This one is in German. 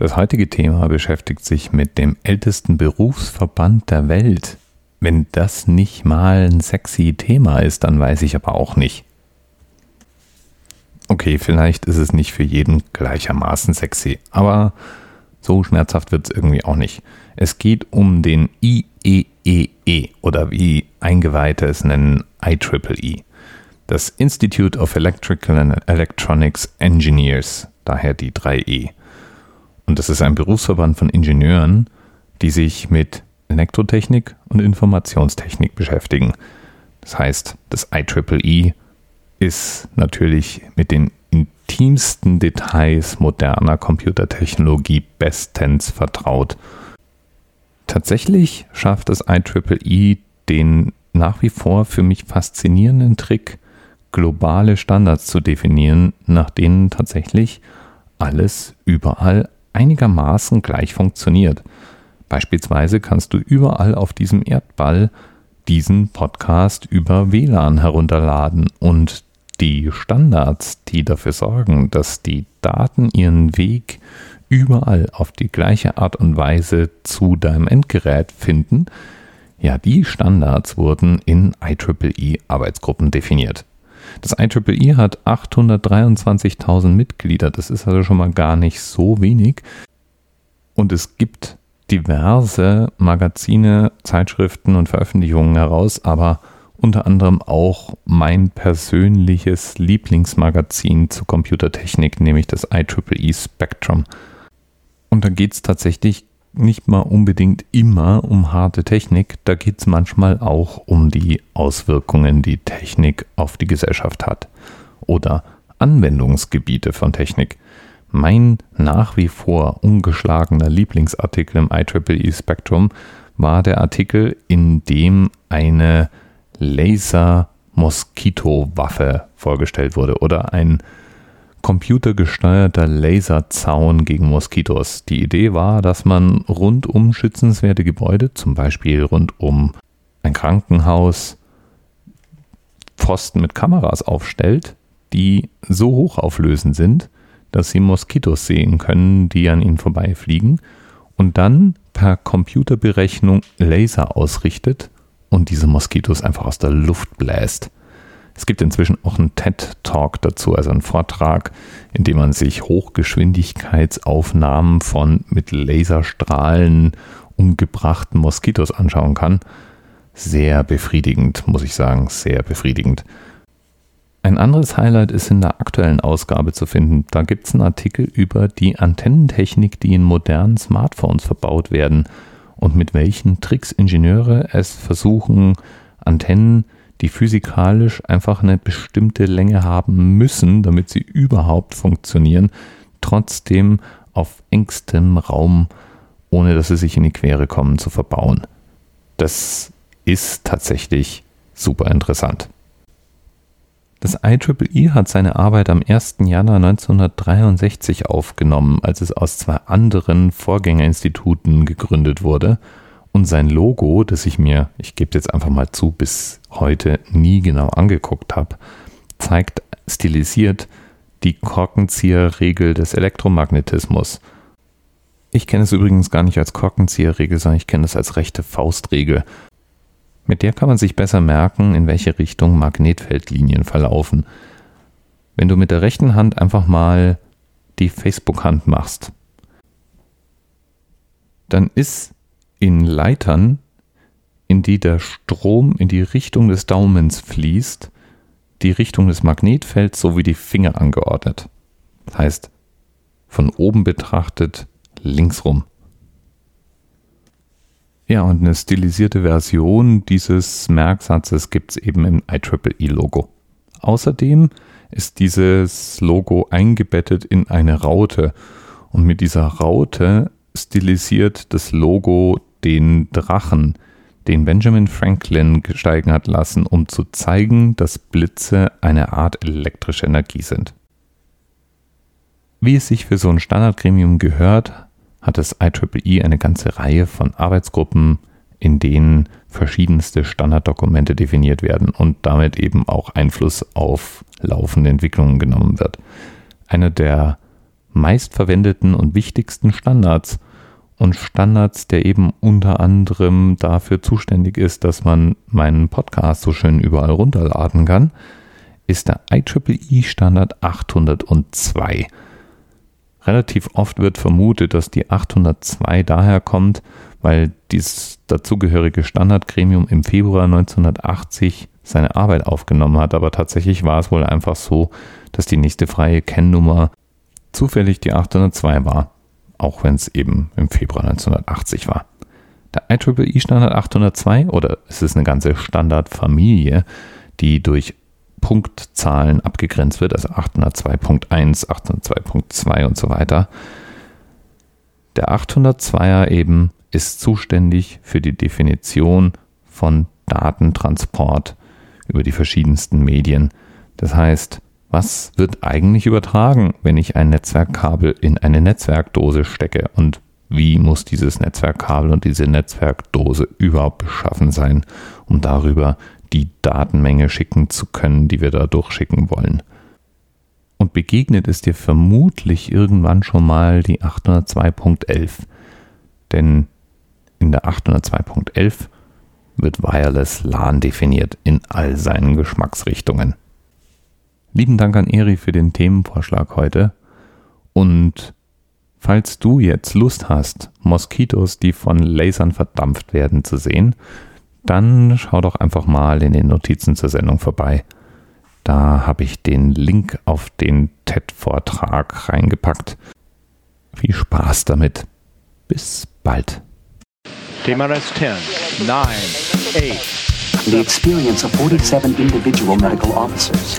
Das heutige Thema beschäftigt sich mit dem ältesten Berufsverband der Welt. Wenn das nicht mal ein sexy Thema ist, dann weiß ich aber auch nicht. Okay, vielleicht ist es nicht für jeden gleichermaßen sexy, aber so schmerzhaft wird es irgendwie auch nicht. Es geht um den IEEE e oder wie Eingeweihte es nennen, IEEE. Das Institute of Electrical and Electronics Engineers, daher die 3E. Und das ist ein Berufsverband von Ingenieuren, die sich mit Elektrotechnik und Informationstechnik beschäftigen. Das heißt, das IEEE ist natürlich mit den intimsten Details moderner Computertechnologie bestens vertraut. Tatsächlich schafft das IEEE den nach wie vor für mich faszinierenden Trick, globale Standards zu definieren, nach denen tatsächlich alles überall einigermaßen gleich funktioniert. Beispielsweise kannst du überall auf diesem Erdball diesen Podcast über WLAN herunterladen und die Standards, die dafür sorgen, dass die Daten ihren Weg überall auf die gleiche Art und Weise zu deinem Endgerät finden, ja, die Standards wurden in IEEE Arbeitsgruppen definiert. Das IEEE hat 823.000 Mitglieder, das ist also schon mal gar nicht so wenig. Und es gibt diverse Magazine, Zeitschriften und Veröffentlichungen heraus, aber unter anderem auch mein persönliches Lieblingsmagazin zu Computertechnik, nämlich das IEEE Spectrum. Und da geht es tatsächlich nicht mal unbedingt immer um harte Technik, da geht es manchmal auch um die Auswirkungen, die Technik auf die Gesellschaft hat oder Anwendungsgebiete von Technik. Mein nach wie vor ungeschlagener Lieblingsartikel im IEEE Spectrum war der Artikel, in dem eine Laser-Moskito-Waffe vorgestellt wurde oder ein computergesteuerter Laserzaun gegen Moskitos. Die Idee war, dass man rund um schützenswerte Gebäude, zum Beispiel rund um ein Krankenhaus, Pfosten mit Kameras aufstellt, die so hochauflösend sind, dass sie Moskitos sehen können, die an ihnen vorbeifliegen und dann per Computerberechnung Laser ausrichtet und diese Moskitos einfach aus der Luft bläst. Es gibt inzwischen auch einen TED-Talk dazu, also einen Vortrag, in dem man sich Hochgeschwindigkeitsaufnahmen von mit Laserstrahlen umgebrachten Moskitos anschauen kann. Sehr befriedigend, muss ich sagen, sehr befriedigend. Ein anderes Highlight ist in der aktuellen Ausgabe zu finden. Da gibt es einen Artikel über die Antennentechnik, die in modernen Smartphones verbaut werden und mit welchen Tricks Ingenieure es versuchen, Antennen die physikalisch einfach eine bestimmte Länge haben müssen, damit sie überhaupt funktionieren, trotzdem auf engstem Raum, ohne dass sie sich in die Quere kommen, zu verbauen. Das ist tatsächlich super interessant. Das IEEE hat seine Arbeit am 1. Januar 1963 aufgenommen, als es aus zwei anderen Vorgängerinstituten gegründet wurde und sein Logo, das ich mir, ich gebe jetzt einfach mal zu, bis heute nie genau angeguckt habe, zeigt stilisiert die Korkenzieherregel des Elektromagnetismus. Ich kenne es übrigens gar nicht als Korkenzieherregel, sondern ich kenne es als rechte Faustregel. Mit der kann man sich besser merken, in welche Richtung Magnetfeldlinien verlaufen. Wenn du mit der rechten Hand einfach mal die Facebook-Hand machst, dann ist in Leitern, in die der Strom in die Richtung des Daumens fließt, die Richtung des Magnetfelds sowie die Finger angeordnet. Das heißt, von oben betrachtet linksrum. Ja, und eine stilisierte Version dieses Merksatzes gibt es eben im IEEE-Logo. Außerdem ist dieses Logo eingebettet in eine Raute und mit dieser Raute stilisiert das Logo den Drachen, den Benjamin Franklin steigen hat lassen, um zu zeigen, dass Blitze eine Art elektrische Energie sind. Wie es sich für so ein Standardgremium gehört, hat das IEEE eine ganze Reihe von Arbeitsgruppen, in denen verschiedenste Standarddokumente definiert werden und damit eben auch Einfluss auf laufende Entwicklungen genommen wird. Einer der meistverwendeten und wichtigsten Standards und Standards, der eben unter anderem dafür zuständig ist, dass man meinen Podcast so schön überall runterladen kann, ist der IEEE Standard 802. Relativ oft wird vermutet, dass die 802 daher kommt, weil dieses dazugehörige Standardgremium im Februar 1980 seine Arbeit aufgenommen hat. Aber tatsächlich war es wohl einfach so, dass die nächste freie Kennnummer zufällig die 802 war, auch wenn es eben im Februar 1980 war. Der IEEE Standard 802 oder es ist eine ganze Standardfamilie, die durch Punktzahlen abgegrenzt wird, also 802.1, 802.2 und so weiter. Der 802er eben ist zuständig für die Definition von Datentransport über die verschiedensten Medien. Das heißt, was wird eigentlich übertragen, wenn ich ein Netzwerkkabel in eine Netzwerkdose stecke und wie muss dieses Netzwerkkabel und diese Netzwerkdose überhaupt beschaffen sein, um darüber die Datenmenge schicken zu können, die wir da durchschicken wollen. Und begegnet ist dir vermutlich irgendwann schon mal die 802.11. Denn in der 802.11 wird Wireless LAN definiert in all seinen Geschmacksrichtungen. Lieben Dank an Eri für den Themenvorschlag heute. Und falls du jetzt Lust hast, Moskitos, die von Lasern verdampft werden, zu sehen, dann schau doch einfach mal in den Notizen zur Sendung vorbei. Da habe ich den Link auf den TED-Vortrag reingepackt. Viel Spaß damit. Bis bald. TMRS 10, 9, 8. The experience of 47 individual medical officers.